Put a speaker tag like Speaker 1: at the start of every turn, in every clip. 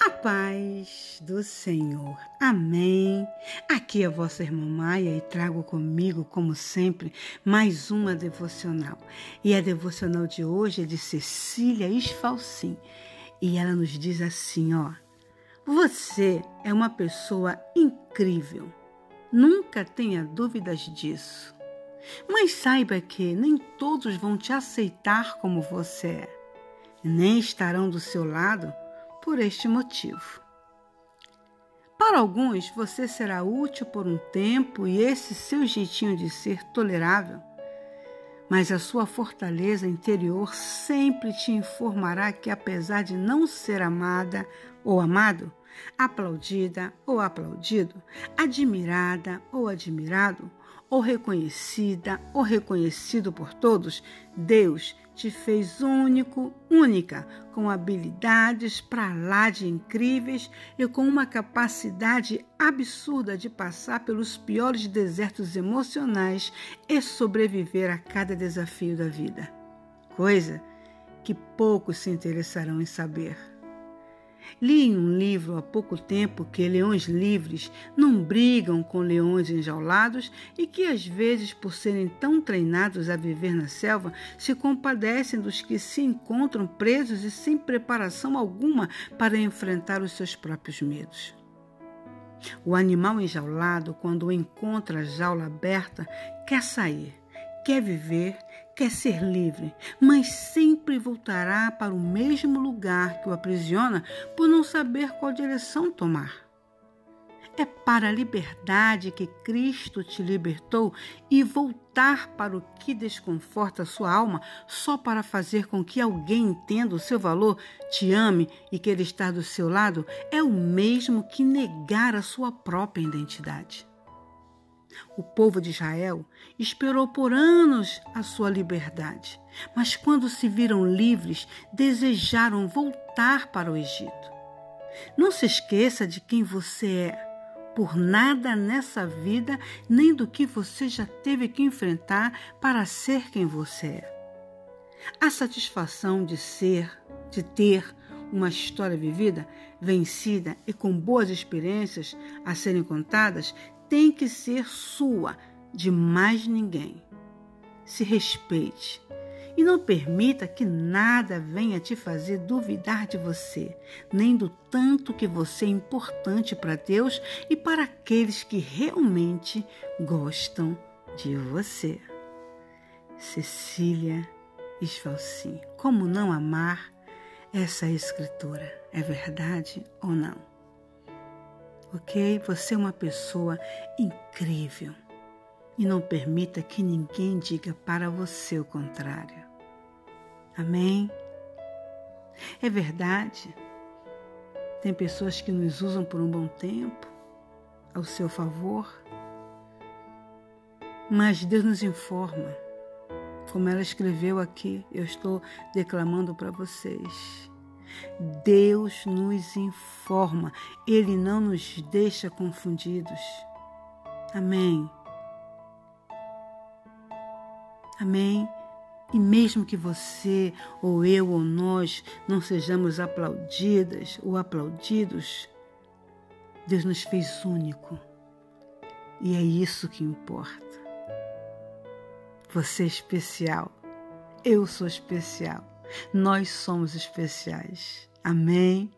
Speaker 1: A paz do Senhor. Amém. Aqui é a vossa irmã Maia e trago comigo, como sempre, mais uma devocional. E a devocional de hoje é de Cecília Esfalcim. E ela nos diz assim, ó: Você é uma pessoa incrível. Nunca tenha dúvidas disso. Mas saiba que nem todos vão te aceitar como você é. Nem estarão do seu lado por este motivo. Para alguns, você será útil por um tempo e esse seu jeitinho de ser tolerável, mas a sua fortaleza interior sempre te informará que, apesar de não ser amada ou amado, aplaudida ou aplaudido, admirada ou admirado, ou reconhecida ou reconhecido por todos, Deus te fez único, única, com habilidades para lá de incríveis e com uma capacidade absurda de passar pelos piores desertos emocionais e sobreviver a cada desafio da vida. Coisa que poucos se interessarão em saber. Li em um livro há pouco tempo que leões livres não brigam com leões enjaulados e que, às vezes, por serem tão treinados a viver na selva, se compadecem dos que se encontram presos e sem preparação alguma para enfrentar os seus próprios medos. O animal enjaulado, quando encontra a jaula aberta, quer sair, quer viver, quer ser livre, mas sempre voltará para o mesmo lugar que o aprisiona por não saber qual direção tomar. É para a liberdade que Cristo te libertou e voltar para o que desconforta sua alma só para fazer com que alguém entenda o seu valor, te ame e queira estar do seu lado é o mesmo que negar a sua própria identidade. O povo de Israel esperou por anos a sua liberdade, mas quando se viram livres, desejaram voltar para o Egito. Não se esqueça de quem você é. Por nada nessa vida, nem do que você já teve que enfrentar para ser quem você é. A satisfação de ser, de ter uma história vivida, vencida e com boas experiências a serem contadas tem que ser sua, de mais ninguém. Se respeite e não permita que nada venha te fazer duvidar de você, nem do tanto que você é importante para Deus e para aqueles que realmente gostam de você. Cecília Esfalcim, como não amar essa escritora? É verdade ou não? Ok? Você é uma pessoa incrível e não permita que ninguém diga para você o contrário. Amém? É verdade. Tem pessoas que nos usam por um bom tempo ao seu favor, mas Deus nos informa, como ela escreveu aqui, eu estou declamando para vocês. Deus nos informa, Ele não nos deixa confundidos. Amém. Amém. E mesmo que você, ou eu, ou nós não sejamos aplaudidas ou aplaudidos, Deus nos fez único. E é isso que importa. Você é especial. Eu sou especial. Nós somos especiais. Amém?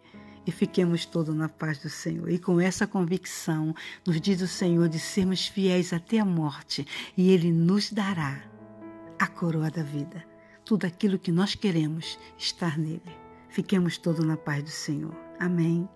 Speaker 1: E fiquemos todos na paz do Senhor. E com essa convicção, nos diz o Senhor de sermos fiéis até a morte, e Ele nos dará a coroa da vida. Tudo aquilo que nós queremos estar nele. Fiquemos todos na paz do Senhor. Amém.